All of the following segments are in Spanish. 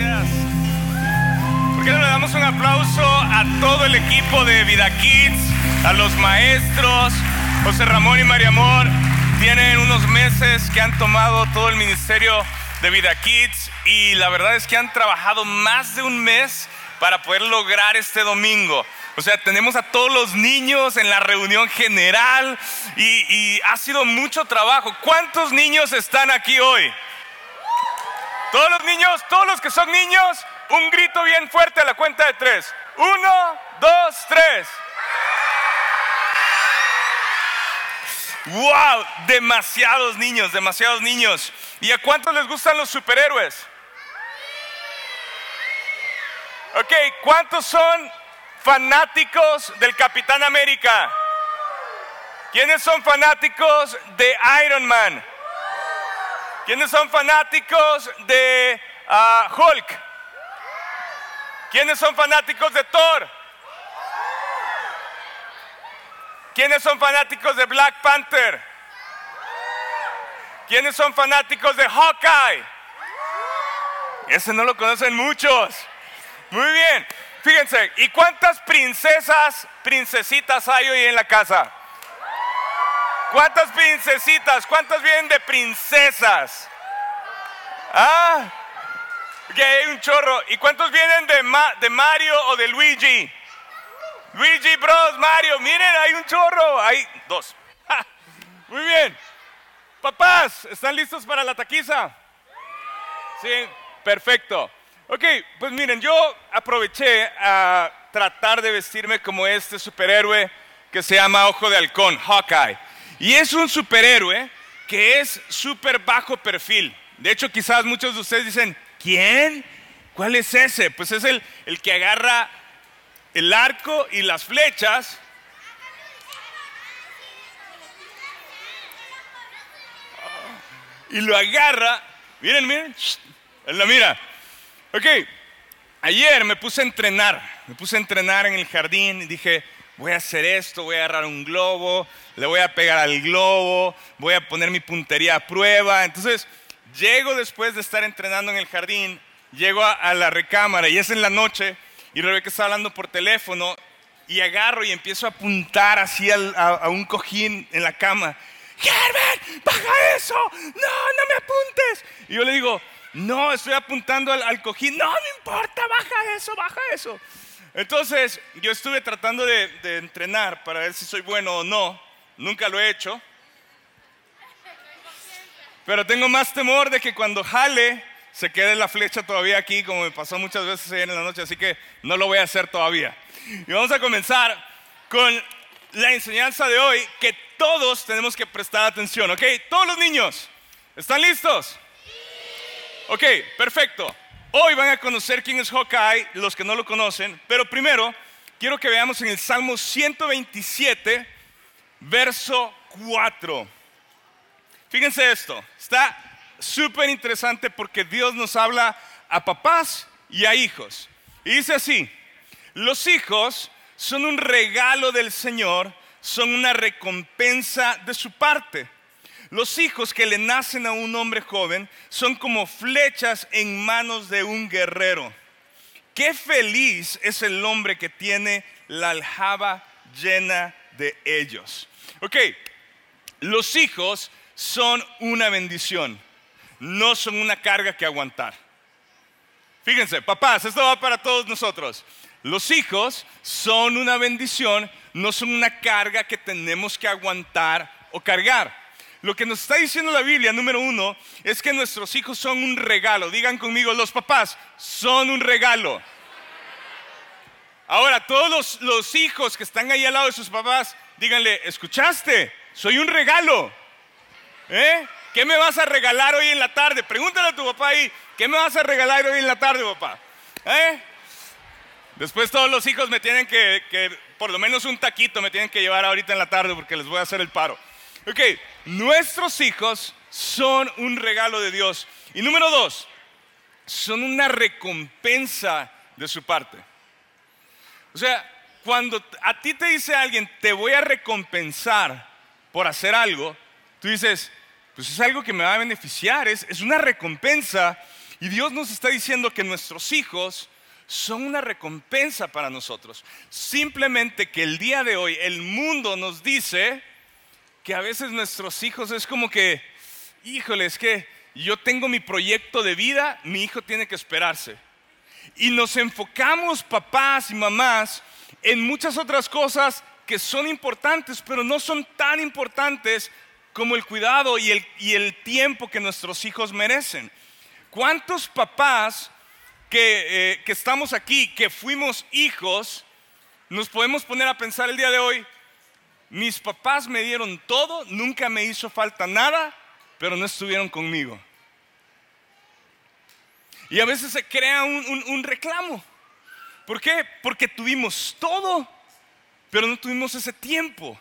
gracias. ¿Por qué no le damos un aplauso a todo el equipo de Vida Kids, a los maestros, José Ramón y María Amor? Tienen unos meses que han tomado todo el ministerio de Vida Kids y la verdad es que han trabajado más de un mes para poder lograr este domingo. O sea, tenemos a todos los niños en la reunión general y, y ha sido mucho trabajo. ¿Cuántos niños están aquí hoy? Todos los niños, todos los que son niños, un grito bien fuerte a la cuenta de tres. Uno, dos, tres. ¡Wow! Demasiados niños, demasiados niños. ¿Y a cuántos les gustan los superhéroes? Ok, ¿cuántos son fanáticos del Capitán América? ¿Quiénes son fanáticos de Iron Man? ¿Quiénes son fanáticos de ah, Hulk? ¿Quiénes son fanáticos de Thor? ¿Quiénes son fanáticos de Black Panther? ¿Quiénes son fanáticos de Hawkeye? Ese no lo conocen muchos. Muy bien. Fíjense, ¿y cuántas princesas, princesitas hay hoy en la casa? ¿Cuántas princesitas? ¿Cuántas vienen de princesas? Ah, que hay un chorro. ¿Y cuántos vienen de, Mario o de Luigi? Luigi Bros, Mario, miren, hay un chorro. Hay dos. Muy bien. Papás, ¿están listos para la taquiza? Sí, perfecto. Ok, pues miren, yo aproveché a tratar de vestirme como este superhéroe que se llama Ojo de Halcón, Hawkeye. Y es un superhéroe que es súper bajo perfil. De hecho, quizás muchos de ustedes dicen, ¿quién? ¿Cuál es ese? Pues es el, el que agarra el arco y las flechas. Y lo agarra. Miren, miren. La mira. Ok. Ayer me puse a entrenar. Me puse a entrenar en el jardín y dije, voy a hacer esto, voy a agarrar un globo, le voy a pegar al globo, voy a poner mi puntería a prueba. Entonces, llego después de estar entrenando en el jardín, llego a, la recámara y es en la noche y Rebeca está hablando por teléfono y agarro y empiezo a apuntar así a, un cojín en la cama. Herbert, baja eso, no, no me apuntes. Y yo le digo, no, estoy apuntando al, cojín, no, no importa, baja eso, baja eso. Entonces, yo estuve tratando de, entrenar para ver si soy bueno o no. Nunca lo he hecho. Pero tengo más temor de que cuando jale se quede la flecha todavía aquí, como me pasó muchas veces ayer en la noche, así que no lo voy a hacer todavía. Y vamos a comenzar con la enseñanza de hoy que todos tenemos que prestar atención, ¿ok? Todos los niños, ¿están listos? Ok, perfecto. Hoy van a conocer quién es Hawkeye, los que no lo conocen, pero primero quiero que veamos en el Salmo 127, verso 4. Fíjense esto, está súper interesante porque Dios nos habla a papás y a hijos. Y dice así, los hijos son un regalo del Señor, son una recompensa de su parte. Los hijos que le nacen a un hombre joven son como flechas en manos de un guerrero. Qué feliz es el hombre que tiene la aljaba llena de ellos. Ok, los hijos son una bendición, no son una carga que aguantar. Fíjense, papás, esto va para todos nosotros. Los hijos son una bendición, no son una carga que tenemos que aguantar o cargar. Lo que nos está diciendo la Biblia, número uno, es que nuestros hijos son un regalo. Digan conmigo, los papás son un regalo. Ahora, todos los, hijos que están ahí al lado de sus papás, díganle, ¿escuchaste? Soy un regalo. ¿Eh? ¿Qué me vas a regalar hoy en la tarde? Pregúntale a tu papá ahí, ¿qué me vas a regalar hoy en la tarde, papá? ¿Eh? Después todos los hijos me tienen que, que, por lo menos un taquito me tienen que llevar ahorita en la tarde porque les voy a hacer el paro. Ok, nuestros hijos son un regalo de Dios. Y número dos, son una recompensa de su parte. O sea, cuando a ti te dice alguien, te voy a recompensar por hacer algo, tú dices, pues es algo que me va a beneficiar, es, es una recompensa. Y Dios nos está diciendo que nuestros hijos son una recompensa para nosotros. Simplemente que el día de hoy el mundo nos dice que a veces nuestros hijos es como que, híjole, es que yo tengo mi proyecto de vida, mi hijo tiene que esperarse. Y nos enfocamos, papás y mamás, en muchas otras cosas que son importantes, pero no son tan importantes como el cuidado y el, y el tiempo que nuestros hijos merecen. ¿Cuántos papás que, eh, que estamos aquí, que fuimos hijos, nos podemos poner a pensar el día de hoy, mis papás me dieron todo, nunca me hizo falta nada, pero no estuvieron conmigo. Y a veces se crea un, reclamo. ¿Por qué? Porque tuvimos todo, pero no tuvimos ese tiempo.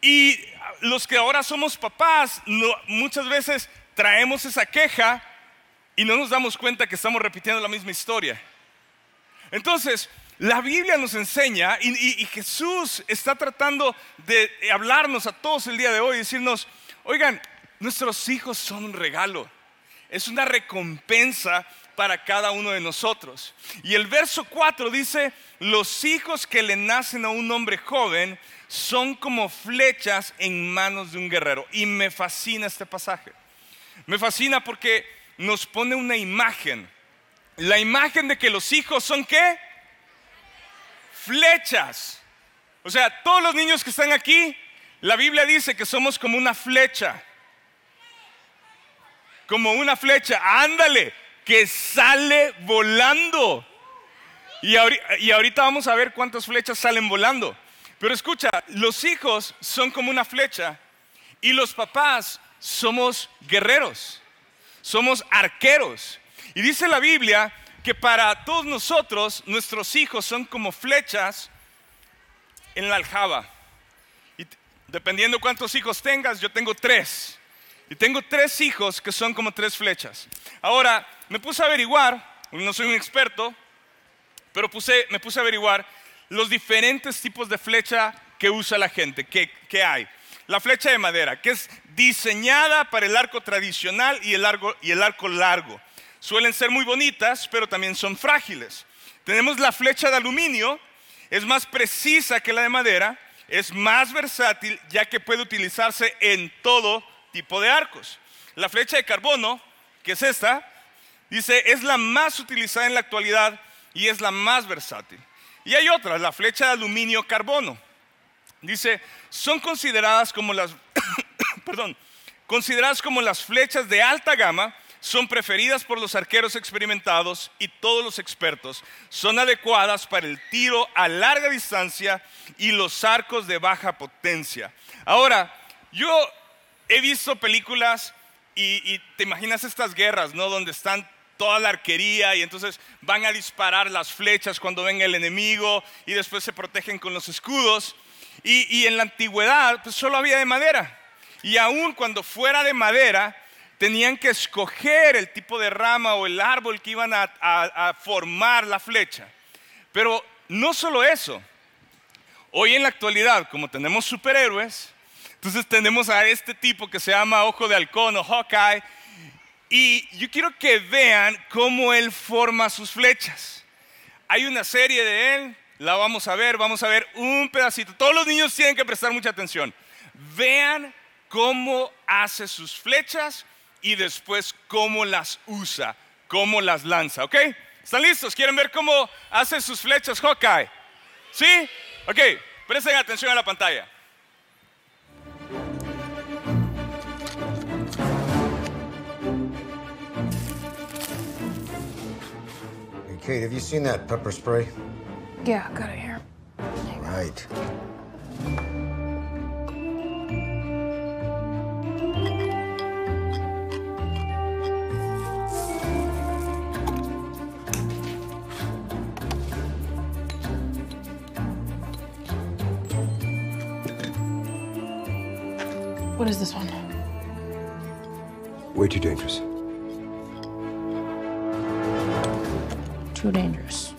Y los que ahora somos papás, muchas veces traemos esa queja y no nos damos cuenta que estamos repitiendo la misma historia. Entonces, la Biblia nos enseña y, Jesús está tratando de hablarnos a todos el día de hoy, decirnos, oigan, nuestros hijos son un regalo, es una recompensa para cada uno de nosotros. Y el verso 4 dice, los hijos que le nacen a un hombre joven son como flechas en manos de un guerrero. Y me fascina este pasaje. Me fascina porque nos pone una imagen. La imagen de que los hijos son qué? Flechas. O sea, todos los niños que están aquí, la Biblia dice que somos como una flecha. Como una flecha. Ándale, que sale volando. Y ahorita, vamos a ver cuántas flechas salen volando. Pero escucha, los hijos son como una flecha y los papás somos guerreros somos arqueros. Y dice la Biblia que para todos nosotros nuestros hijos son como flechas en la aljaba. Dependiendo cuántos hijos tengas, yo tengo tres. Y tengo tres hijos que son como tres flechas. Ahora, me puse a averiguar, no soy un experto, pero me puse a averiguar los diferentes tipos de flecha que usa la gente, que, que hay la flecha de madera, que es diseñada para el arco tradicional y el arco largo. Suelen ser muy bonitas, pero también son frágiles. Tenemos la flecha de aluminio, es más precisa que la de madera, es más versátil ya que puede utilizarse en todo tipo de arcos. La flecha de carbono, que es esta, dice, es la más utilizada en la actualidad y es la más versátil. Y hay otra, la flecha de aluminio carbono. Dice, son consideradas como las, perdón, consideradas como las flechas de alta gama, son preferidas por los arqueros experimentados y todos los expertos. Son adecuadas para el tiro a larga distancia y los arcos de baja potencia. Ahora, yo he visto películas y, y te imaginas estas guerras, ¿no? Donde están toda la arquería y entonces van a disparar las flechas cuando venga el enemigo y después se protegen con los escudos. Y, en la antigüedad pues solo había de madera. Y aún cuando fuera de madera, tenían que escoger el tipo de rama o el árbol que iban a, a, formar la flecha. Pero no solo eso. Hoy en la actualidad, como tenemos superhéroes, entonces tenemos a este tipo que se llama Ojo de Halcón o Hawkeye. Y yo quiero que vean cómo él forma sus flechas. Hay una serie de él la vamos a ver, vamos a ver un pedacito. Todos los niños tienen que prestar mucha atención. Vean cómo hace sus flechas y después cómo las usa, cómo las lanza, ¿ok? ¿Están listos? ¿Quieren ver cómo hace sus flechas Hawkeye? ¿Sí? Ok, presten atención a la pantalla. Kate, have you seen that pepper spray? Yeah, got it here. Right. Is this one? Way too dangerous. Too dangerous.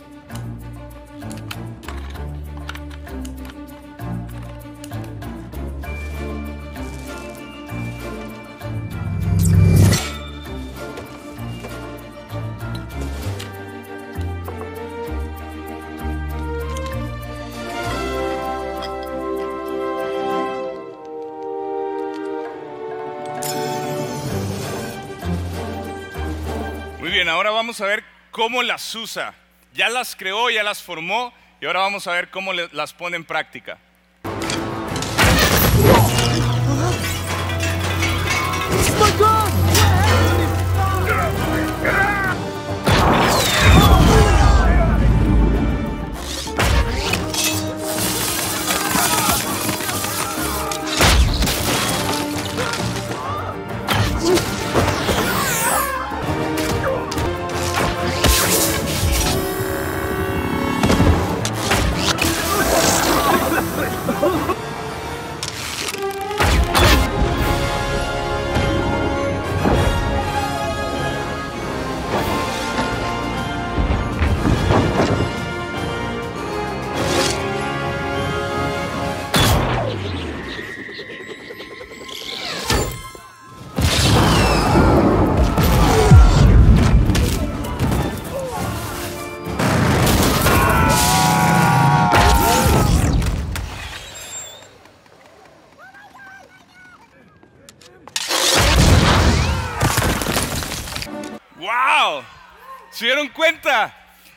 Bien, ahora vamos a ver cómo las usa. Ya las creó, ya las formó y ahora vamos a ver cómo las pone en práctica.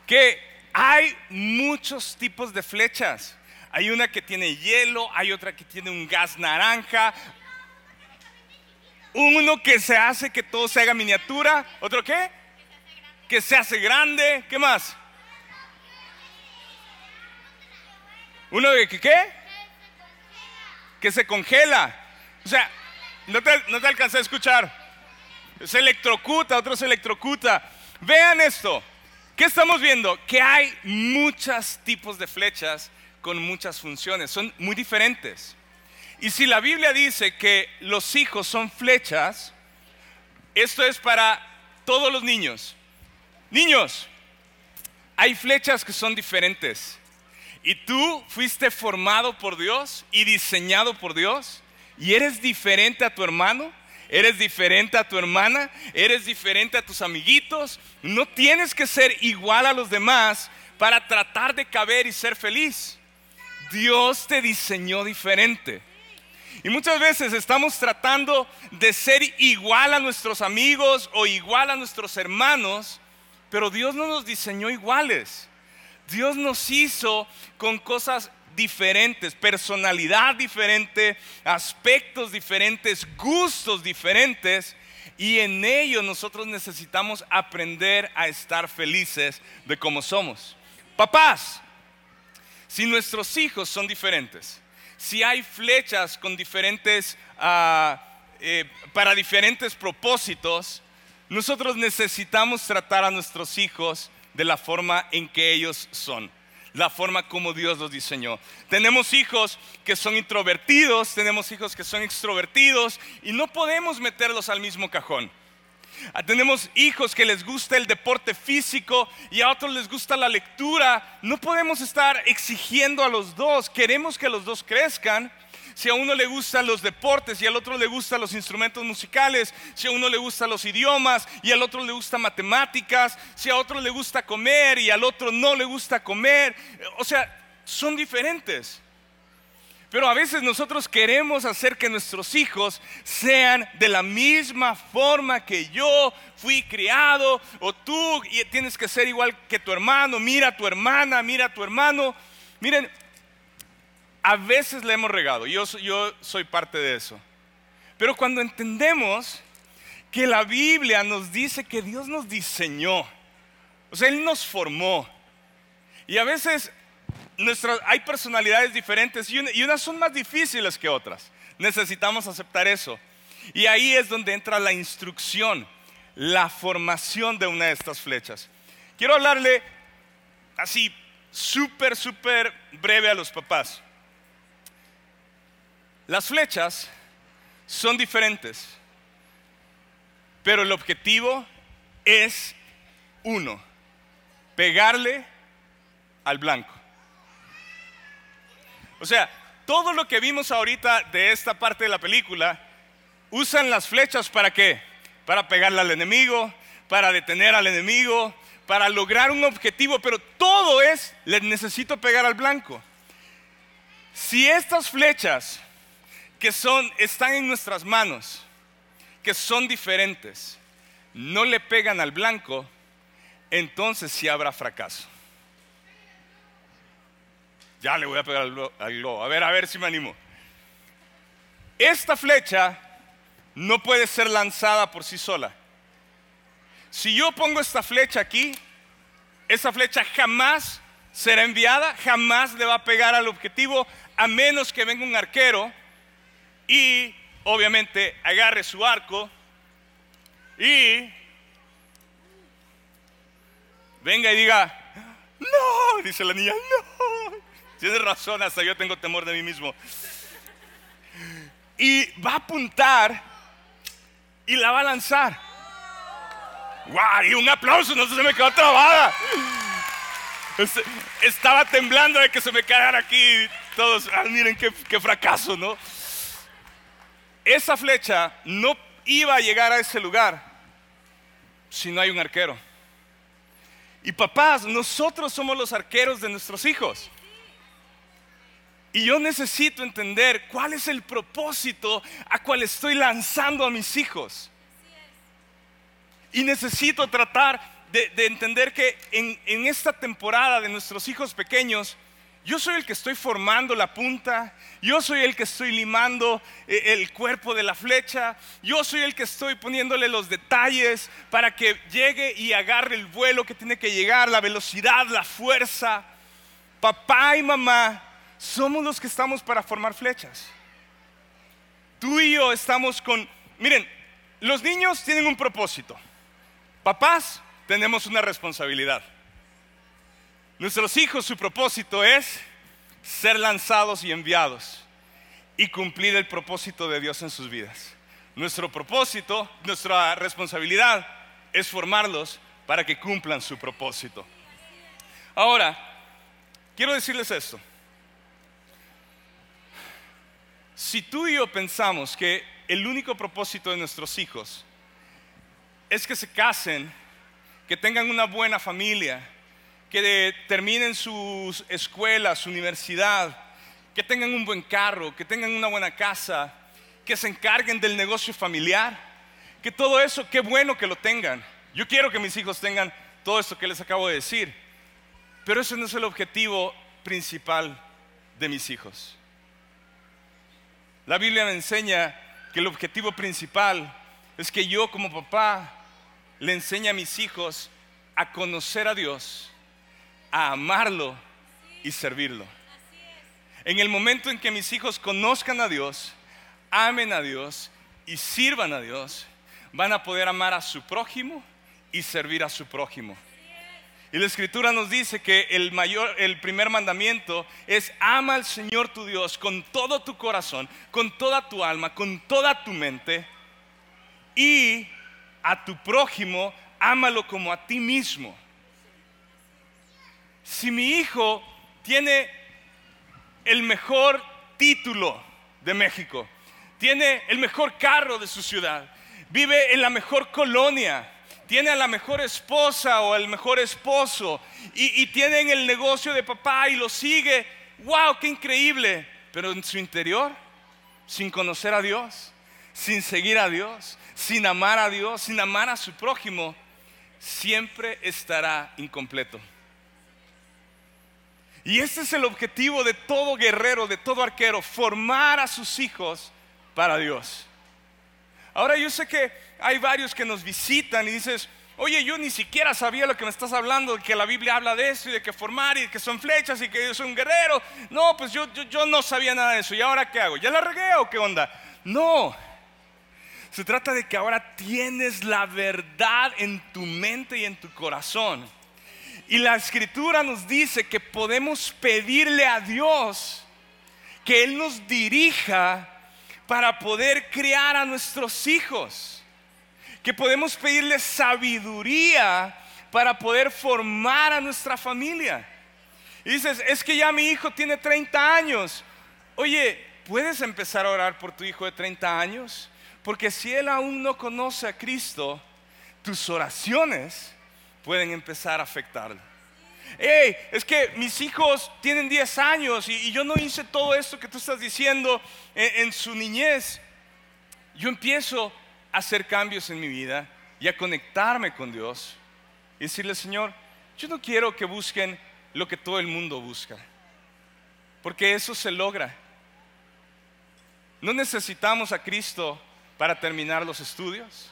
Que hay muchos tipos de flechas? Hay una que tiene hielo, hay otra que tiene un gas naranja, uno que se hace que todo se haga miniatura, otro qué? Que se hace grande, ¿qué más? Uno de que qué? Que se congela. O sea, no te, no te alcancé a escuchar. Se electrocuta, otro se electrocuta. Vean esto. ¿Qué estamos viendo? Que hay muchos tipos de flechas con muchas funciones. Son muy diferentes. Y si la Biblia dice que los hijos son flechas, esto es para todos los niños. Niños, hay flechas que son diferentes. Y tú fuiste formado por Dios y diseñado por Dios. Y eres diferente a tu hermano, eres diferente a tu hermana, eres diferente a tus amiguitos. No tienes que ser igual a los demás para tratar de caber y ser feliz. Dios te diseñó diferente. Y muchas veces estamos tratando de ser igual a nuestros amigos o igual a nuestros hermanos, pero Dios no nos diseñó iguales. Dios nos hizo con cosas diferentes, personalidad diferente, aspectos diferentes, gustos diferentes, y en ello nosotros necesitamos aprender a estar felices de cómo somos. Papás, si nuestros hijos son diferentes, si hay flechas con diferentes, ah, eh, para diferentes propósitos, nosotros necesitamos tratar a nuestros hijos de la forma en que ellos son, la forma como Dios los diseñó. Tenemos hijos que son introvertidos, tenemos hijos que son extrovertidos y no podemos meterlos al mismo cajón. Ah, Tenemos hijos que les gusta el deporte físico y a otros les gusta la lectura. No podemos estar exigiendo a los dos. Queremos que los dos crezcan. Si a uno le gustan los deportes y al otro le gustan los instrumentos musicales, si a uno le gustan los idiomas y al otro le gustan matemáticas, si a otro le gusta comer y al otro no le gusta comer, o sea, son diferentes. Pero a veces nosotros queremos hacer que nuestros hijos sean de la misma forma que yo fui criado o tú tienes que ser igual que tu hermano. Mira a tu hermana, mira a tu hermano. Miren, a veces le hemos regado. Yo, so- yo soy parte de eso. Pero cuando entendemos que la Biblia nos dice que Dios nos diseñó, o sea, Él nos formó. Y a veces nuestras, hay personalidades diferentes y, y unas son más difíciles que otras. Necesitamos aceptar eso. Y ahí es donde entra la instrucción, la formación de una de estas flechas. Quiero hablarle así, súper, súper breve a los papás. Las flechas son diferentes, pero el objetivo es uno, pegarle al blanco. O sea, todo lo que vimos ahorita de esta parte de la película, usan las flechas para qué? Para pegarle al enemigo, para detener al enemigo, para lograr un objetivo, pero todo es, le necesito pegar al blanco. Si estas flechas que son, están en nuestras manos, que son diferentes, no le pegan al blanco, entonces sí habrá fracaso. Ya le voy a pegar al glo- al globo. A ver, a ver si me animo. Esta flecha no puede ser lanzada por sí sola. Si yo pongo esta flecha aquí, esa flecha jamás será enviada, jamás le va a pegar al objetivo, a menos que venga un arquero y obviamente agarre su arco y venga y diga, no, dice la niña, no. Tienes razón, hasta yo tengo temor de mí mismo. Y va a apuntar y la va a lanzar. ¡Guau! Y un aplauso, no se me quedó trabada. Este, Estaba temblando de que se me quedara aquí. Todos, ah, miren qué, qué fracaso, ¿no? Esa flecha no iba a llegar a ese lugar si no hay un arquero. Y papás, nosotros somos los arqueros de nuestros hijos. Y yo necesito entender cuál es el propósito a cual estoy lanzando a mis hijos. Y necesito tratar de, de entender que en esta temporada de nuestros hijos pequeños, yo soy el que estoy formando la punta, yo soy el que estoy limando eh, el cuerpo de la flecha, yo soy el que estoy poniéndole los detalles para que llegue y agarre el vuelo que tiene que llegar, la velocidad, la fuerza. Papá y mamá somos los que estamos para formar flechas. Tú y yo estamos con, miren, los niños tienen un propósito. Papás tenemos una responsabilidad. Nuestros hijos, su propósito es ser lanzados y enviados y cumplir el propósito de Dios en sus vidas. Nuestro propósito, nuestra responsabilidad es formarlos para que cumplan su propósito. Ahora, quiero decirles esto. Si tú y yo pensamos que el único propósito de nuestros hijos es que se casen, que tengan una buena familia, que de- terminen sus escuelas, su universidad, que tengan un buen carro, que tengan una buena casa, que se encarguen del negocio familiar, que todo eso, qué bueno que lo tengan. Yo quiero que mis hijos tengan todo esto que les acabo de decir, pero ese no es el objetivo principal de mis hijos. La Biblia me enseña que el objetivo principal es que yo como papá le enseñe a mis hijos a conocer a Dios, a amarlo y servirlo. En el momento en que mis hijos conozcan a Dios, amen a Dios y sirvan a Dios, van a poder amar a su prójimo y servir a su prójimo. Y la escritura nos dice que el mayor el primer mandamiento es ama al Señor tu Dios con todo tu corazón, con toda tu alma, con toda tu mente y a tu prójimo ámalo como a ti mismo. Si mi hijo tiene el mejor título de México, tiene el mejor carro de su ciudad, vive en la mejor colonia, tiene a la mejor esposa o el mejor esposo y, y tiene en el negocio de papá y lo sigue, wow, qué increíble, pero en su interior, sin conocer a Dios, sin seguir a Dios, sin amar a Dios, sin amar a su prójimo, siempre estará incompleto. Y ese es el objetivo de todo guerrero, de todo arquero, formar a sus hijos para Dios. Ahora yo sé que hay varios que nos visitan y dices, oye, yo ni siquiera sabía lo que me estás hablando, de que la Biblia habla de eso y de que formar y que son flechas y que yo soy un guerrero. No, pues yo, yo, yo no sabía nada de eso. ¿Y ahora qué hago? ¿Ya la regué o qué onda? No. Se trata de que ahora tienes la verdad en tu mente y en tu corazón. Y la escritura nos dice que podemos pedirle a Dios que Él nos dirija para poder criar a nuestros hijos. Que podemos pedirle sabiduría para poder formar a nuestra familia. Y dices, es que ya mi hijo tiene 30 años. Oye, ¿puedes empezar a orar por tu hijo de 30 años? Porque si él aún no conoce a Cristo, tus oraciones pueden empezar a afectarlo. Hey, es que mis hijos tienen 10 años y, y yo no hice todo esto que tú estás diciendo en, en su niñez. Yo empiezo a hacer cambios en mi vida y a conectarme con Dios y decirle, Señor, yo no quiero que busquen lo que todo el mundo busca, porque eso se logra. No necesitamos a Cristo para terminar los estudios,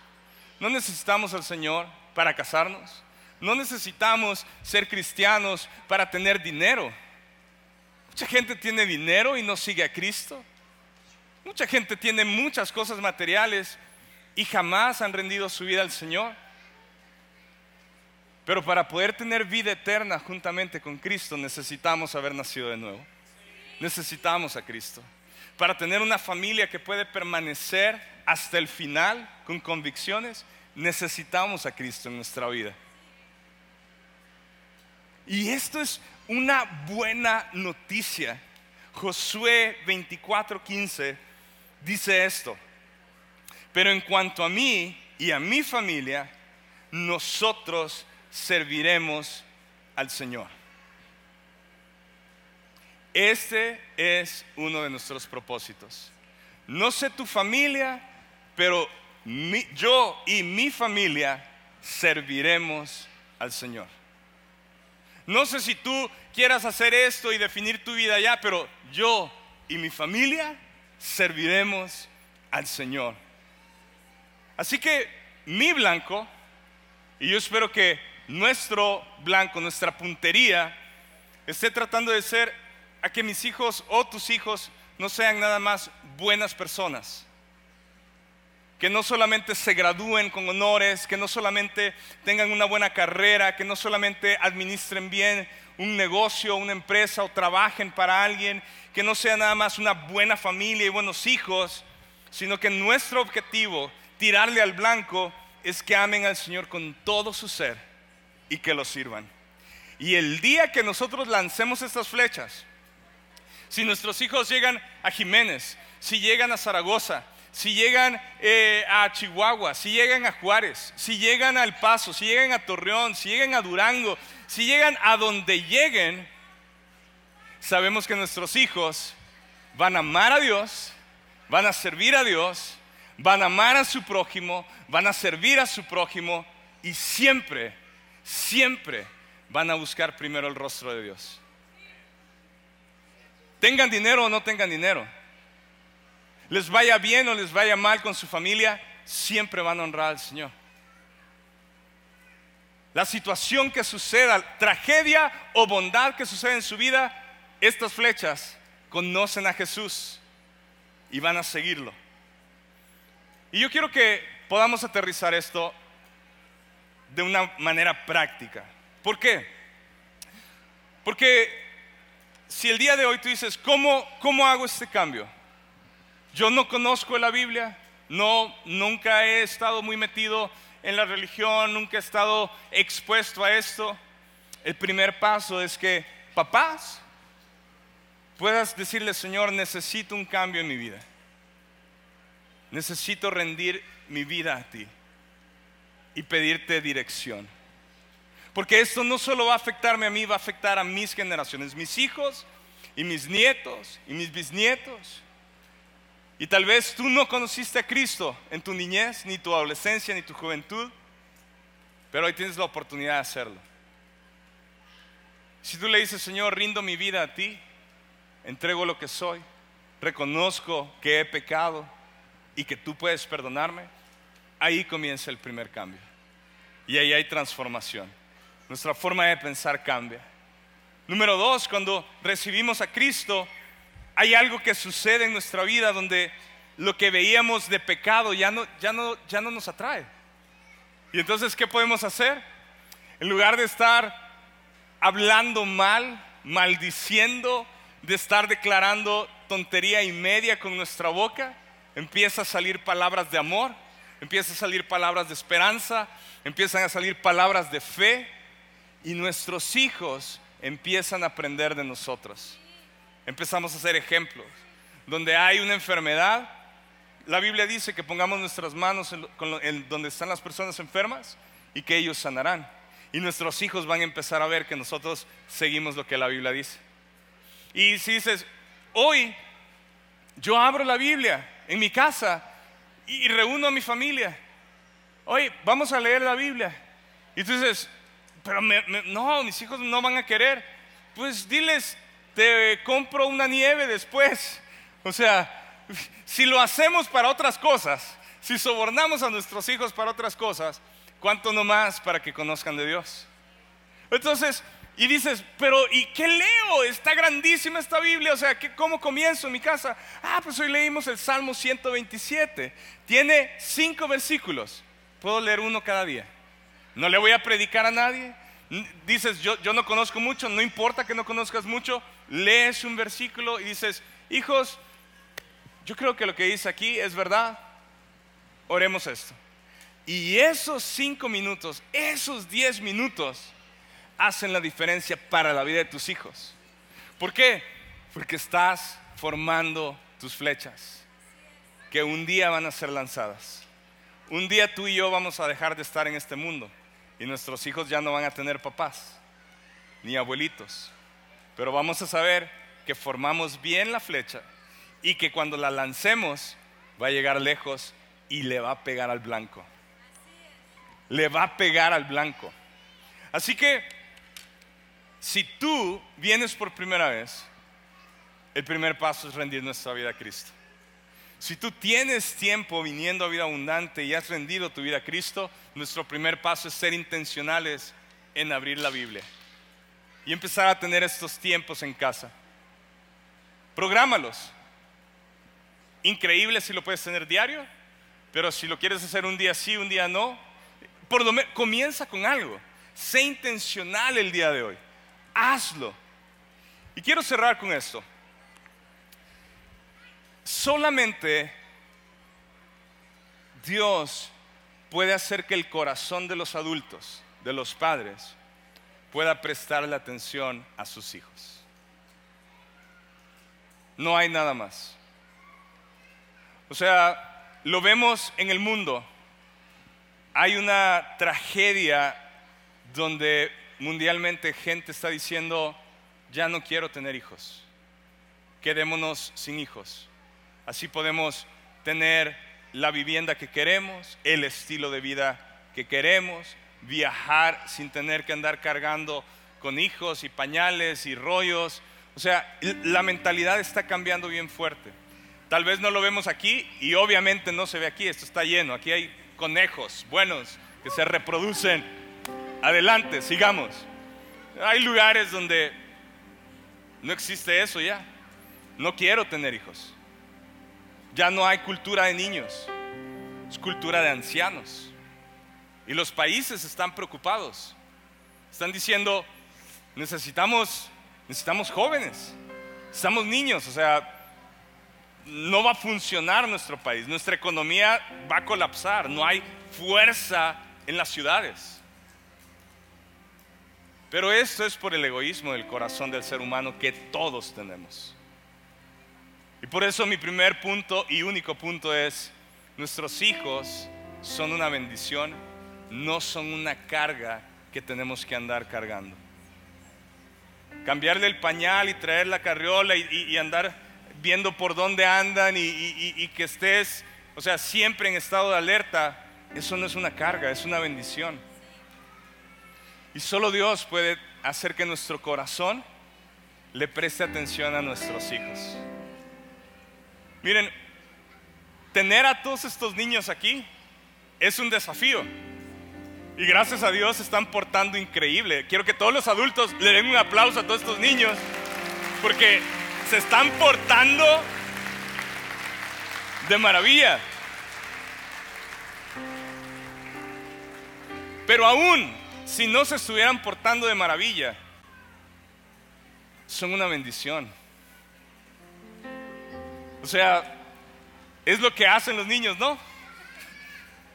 no necesitamos al Señor para casarnos, no necesitamos ser cristianos para tener dinero. Mucha gente tiene dinero y no sigue a Cristo. Mucha gente tiene muchas cosas materiales y jamás han rendido su vida al Señor. Pero para poder tener vida eterna juntamente con Cristo necesitamos haber nacido de nuevo. Necesitamos a Cristo. Para tener una familia que puede permanecer hasta el final con convicciones, necesitamos a Cristo en nuestra vida. Y esto es una buena noticia. Josué 24:15 dice esto. Pero en cuanto a mí y a mi familia, nosotros serviremos al Señor. Este es uno de nuestros propósitos. No sé tu familia, pero yo y mi familia serviremos al Señor. No sé si tú quieras hacer esto y definir tu vida ya, pero yo y mi familia serviremos al Señor. Así que mi blanco, y yo espero que nuestro blanco, nuestra puntería, esté tratando de ser a que mis hijos o tus hijos no sean nada más buenas personas. Que no solamente se gradúen con honores, que no solamente tengan una buena carrera, que no solamente administren bien un negocio, una empresa o trabajen para alguien, que no sea nada más una buena familia y buenos hijos, sino que nuestro objetivo, tirarle al blanco, es que amen al Señor con todo su ser y que lo sirvan. Y el día que nosotros lancemos estas flechas, si nuestros hijos llegan a Jiménez, si llegan a Zaragoza, si llegan eh, a Chihuahua, si llegan a Juárez, si llegan al Paso, si llegan a Torreón, si llegan a Durango, si llegan a donde lleguen, sabemos que nuestros hijos van a amar a Dios, van a servir a Dios, van a amar a su prójimo, van a servir a su prójimo y siempre, siempre van a buscar primero el rostro de Dios. Tengan dinero o no tengan dinero. Les vaya bien o les vaya mal con su familia, siempre van a honrar al Señor. La situación que suceda, tragedia o bondad que suceda en su vida, estas flechas conocen a Jesús y van a seguirlo. Y yo quiero que podamos aterrizar esto de una manera práctica. ¿Por qué? Porque si el día de hoy tú dices, ¿cómo, cómo hago este cambio? Yo no conozco la Biblia, no, nunca he estado muy metido en la religión, nunca he estado expuesto a esto. El primer paso es que papás puedas decirle, Señor, necesito un cambio en mi vida. Necesito rendir mi vida a ti y pedirte dirección. Porque esto no solo va a afectarme a mí, va a afectar a mis generaciones, mis hijos y mis nietos y mis bisnietos. Y tal vez tú no conociste a Cristo en tu niñez, ni tu adolescencia, ni tu juventud, pero hoy tienes la oportunidad de hacerlo. Si tú le dices, Señor, rindo mi vida a ti, entrego lo que soy, reconozco que he pecado y que tú puedes perdonarme, ahí comienza el primer cambio. Y ahí hay transformación. Nuestra forma de pensar cambia. Número dos, cuando recibimos a Cristo, hay algo que sucede en nuestra vida donde lo que veíamos de pecado ya no, ya no, ya no nos atrae. Y entonces, ¿qué podemos hacer? En lugar de estar hablando mal, maldiciendo, de estar declarando tontería y media con nuestra boca, empieza a salir palabras de amor, empieza a salir palabras de esperanza, empiezan a salir palabras de fe, y nuestros hijos empiezan a aprender de nosotros. Empezamos a hacer ejemplos. Donde hay una enfermedad, la Biblia dice que pongamos nuestras manos en, donde están las personas enfermas y que ellos sanarán. Y nuestros hijos van a empezar a ver que nosotros seguimos lo que la Biblia dice. Y si dices, hoy yo abro la Biblia en mi casa y reúno a mi familia oye, vamos a leer la Biblia. Y tú dices, pero no, mis hijos no van a querer. Pues diles, te compro una nieve después. O sea, si lo hacemos para otras cosas, si sobornamos a nuestros hijos para otras cosas, ¿cuánto no más para que conozcan de Dios? Entonces, y dices, pero ¿y qué leo? Está grandísima esta Biblia, o sea, ¿cómo comienzo en mi casa? Ah, pues hoy leímos el Salmo 127. Tiene cinco versículos. Puedo leer uno cada día. No le voy a predicar a nadie. Dices, yo, yo no conozco mucho, no importa que no conozcas mucho. Lees un versículo y dices, hijos, yo creo que lo que dice aquí es verdad. Oremos esto. Y esos cinco minutos, esos diez minutos, hacen la diferencia para la vida de tus hijos. ¿Por qué? Porque estás formando tus flechas, que un día van a ser lanzadas. Un día tú y yo vamos a dejar de estar en este mundo y nuestros hijos ya no van a tener papás ni abuelitos, pero vamos a saber que formamos bien la flecha y que cuando la lancemos va a llegar lejos y le va a pegar al blanco. Le va a pegar al blanco. Así que si tú vienes por primera vez, el primer paso es rendir nuestra vida a Cristo. Si tú tienes tiempo viniendo a vida abundante y has rendido tu vida a Cristo, nuestro primer paso es ser intencionales en abrir la Biblia y empezar a tener estos tiempos en casa. Prográmalos. Increíble si lo puedes tener diario, pero si lo quieres hacer un día sí, un día no, por lo menos comienza con algo. Sé intencional el día de hoy. Hazlo. Y quiero cerrar con esto solamente Dios puede hacer que el corazón de los adultos, de los padres, pueda prestarle atención a sus hijos. No hay nada más. O sea, lo vemos en el mundo. Hay una tragedia donde mundialmente gente está diciendo, ya no quiero tener hijos, quedémonos sin hijos. Así podemos tener la vivienda que queremos, el estilo de vida que queremos, viajar sin tener que andar cargando con hijos y pañales y rollos. O sea, la mentalidad está cambiando bien fuerte. Tal vez no lo vemos aquí y obviamente no se ve aquí, esto está lleno. Aquí hay conejos buenos que se reproducen. Adelante, sigamos. Hay lugares donde no existe eso ya. No quiero tener hijos. Ya no hay cultura de niños, es cultura de ancianos. Y los países están preocupados. Están diciendo, necesitamos, necesitamos jóvenes, necesitamos niños, o sea, no va a funcionar nuestro país, nuestra economía va a colapsar, no hay fuerza en las ciudades. Pero esto es por el egoísmo del corazón del ser humano que todos tenemos. Y por eso mi primer punto y único punto es, nuestros hijos son una bendición, no son una carga que tenemos que andar cargando. Cambiarle el pañal y traer la carriola y, andar viendo por dónde andan y, y que estés, o sea, siempre en estado de alerta, eso no es una carga, es una bendición. Y solo Dios puede hacer que nuestro corazón le preste atención a nuestros hijos. Miren, tener a todos estos niños aquí es un desafío. Y gracias a Dios se están portando increíble. Quiero que todos los adultos le den un aplauso a todos estos niños porque se están portando de maravilla. Pero aún si no se estuvieran portando de maravilla, son una bendición. O sea, es lo que hacen los niños, ¿no?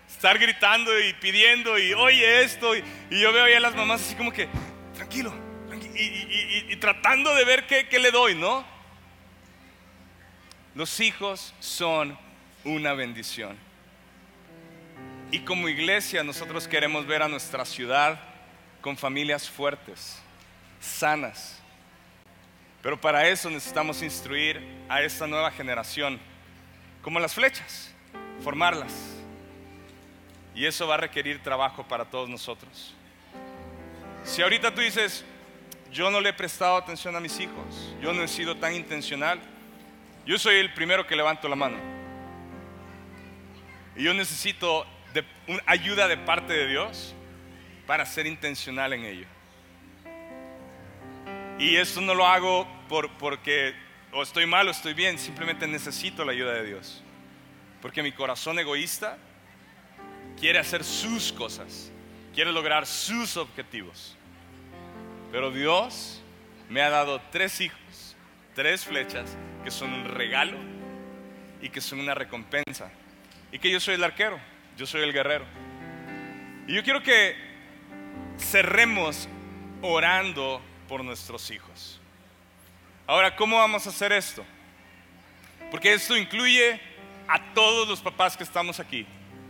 Estar gritando y pidiendo y oye esto. Y, yo veo ahí a las mamás así como que, tranquilo, y, tratando de ver qué, qué le doy, ¿no? Los hijos son una bendición. Y como iglesia nosotros queremos ver a nuestra ciudad con familias fuertes, sanas, pero para eso necesitamos instruir a esta nueva generación, como las flechas, formarlas. Y eso va a requerir trabajo para todos nosotros. Si ahorita tú dices, yo no le he prestado atención a mis hijos, yo no he sido tan intencional, yo soy el primero que levanto la mano. Y yo necesito ayuda de parte de Dios para ser intencional en ello. Y esto no lo hago por, porque o estoy mal o estoy bien, simplemente necesito la ayuda de Dios. Porque mi corazón egoísta quiere hacer sus cosas, quiere lograr sus objetivos. Pero Dios me ha dado tres hijos, tres flechas, que son un regalo y que son una recompensa. Y que yo soy el arquero, yo soy el guerrero. Y yo quiero que cerremos orando por nuestros hijos. Ahora, ¿cómo vamos a hacer esto? Porque esto incluye a todos los papás que estamos aquí.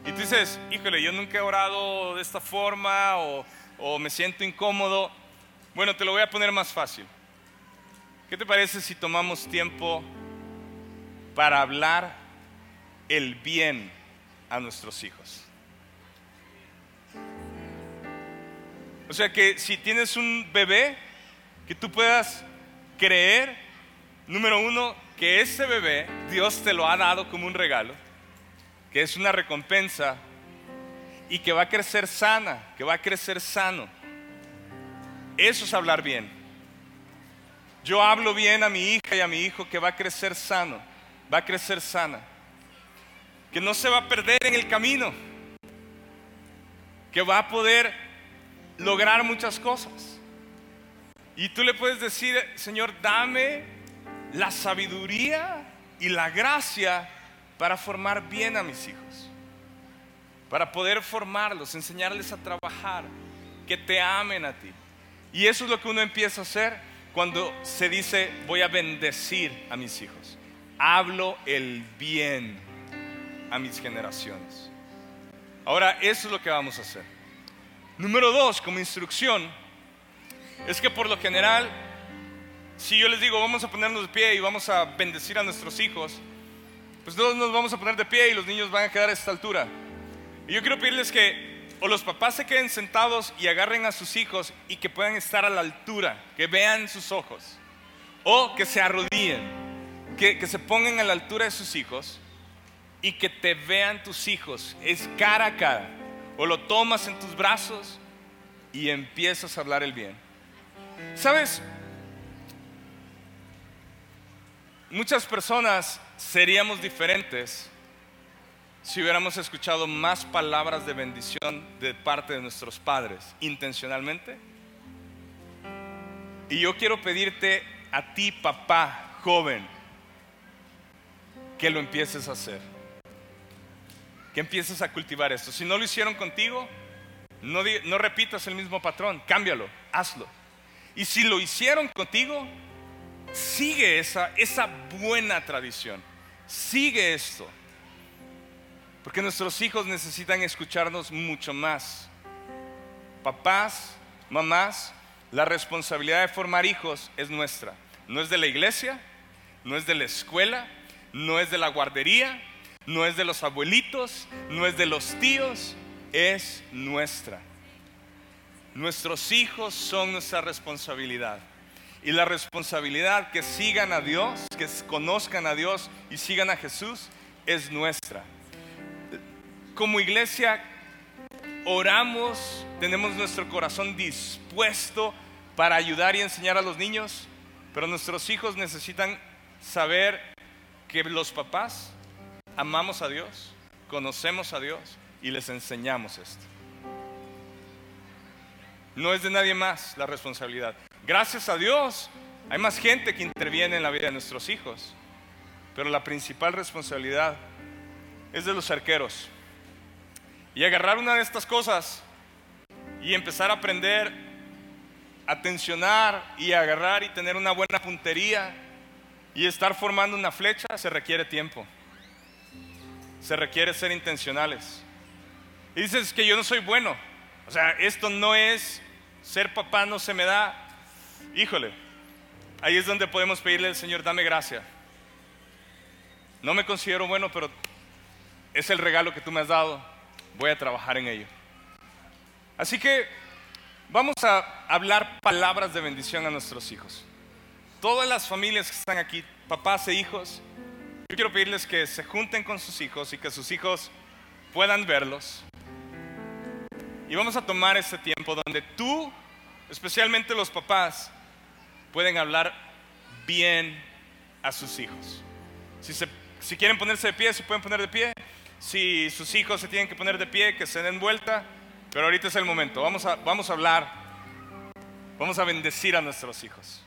Y tú dices, híjole, yo nunca he orado de esta forma o, me siento incómodo. Bueno, te lo voy a poner más fácil. ¿Qué te parece si tomamos tiempo para hablar el bien a nuestros hijos? O sea que si tienes un bebé, que tú puedas creer, número uno, que ese bebé Dios te lo ha dado como un regalo, que es una recompensa y que va a crecer sana, que va a crecer sano. Eso es hablar bien. Yo hablo bien a mi hija y a mi hijo que va a crecer sano, va a crecer sana, que no se va a perder en el camino, que va a poder lograr muchas cosas. Y tú le puedes decir, Señor, dame la sabiduría y la gracia para formar bien a mis hijos. Para poder formarlos, enseñarles a trabajar, que te amen a ti. Y eso es lo que uno empieza a hacer cuando se dice, voy a bendecir a mis hijos. Hablo el bien a mis generaciones. Ahora, eso es lo que vamos a hacer. Número dos, como instrucción, es que por lo general, si yo les digo vamos a ponernos de pie y vamos a bendecir a nuestros hijos, pues todos nos vamos a poner de pie y los niños van a quedar a esta altura. Y yo quiero pedirles que o los papás se queden sentados y agarren a sus hijos y que puedan estar a la altura, que vean sus ojos, o que se arrodillen, que, que se pongan a la altura de sus hijos y que te vean tus hijos, es cara a cara, o lo tomas en tus brazos y empiezas a hablar el bien. ¿Sabes? Muchas personas seríamos diferentes si hubiéramos escuchado más palabras de bendición de parte de nuestros padres intencionalmente. Y yo quiero pedirte a ti, papá joven, que lo empieces a hacer. Que empieces a cultivar esto. Si no lo hicieron contigo, no, repitas el mismo patrón, cámbialo, hazlo. Y si lo hicieron contigo, sigue esa, esa buena tradición. Sigue esto. Porque nuestros hijos necesitan escucharnos mucho más. Papás, mamás, la responsabilidad de formar hijos es nuestra. No es de la iglesia, no es de la escuela, no es de la guardería, no es de los abuelitos, no es de los tíos, es nuestra. Nuestros hijos son nuestra responsabilidad. Y la responsabilidad que sigan a Dios, que conozcan a Dios y sigan a Jesús, es nuestra. Como iglesia, oramos, tenemos nuestro corazón dispuesto para ayudar y enseñar a los niños, pero nuestros hijos necesitan saber que los papás amamos a Dios, conocemos a Dios y les enseñamos esto. No es de nadie más la responsabilidad. Gracias a Dios, hay más gente que interviene en la vida de nuestros hijos. Pero la principal responsabilidad es de los arqueros. Y agarrar una de estas cosas y empezar a aprender a tensionar y agarrar y tener una buena puntería y estar formando una flecha se requiere tiempo. Se requiere ser intencionales. Y dices que yo no soy bueno. O sea, esto no es ser papá no se me da, híjole, ahí es donde podemos pedirle al Señor, dame gracia. No me considero bueno, pero es el regalo que tú me has dado. voy a trabajar en ello. Así que vamos a hablar palabras de bendición a nuestros hijos. Todas las familias que están aquí, papás e hijos, yo quiero pedirles que se junten con sus hijos y que sus hijos puedan verlos. Y vamos a tomar este tiempo donde tú, especialmente los papás, pueden hablar bien a sus hijos. Si, quieren ponerse de pie, se pueden poner de pie. Si sus hijos se tienen que poner de pie, que se den vuelta. Pero ahorita es el momento. Vamos a, vamos a hablar. Vamos a bendecir a nuestros hijos.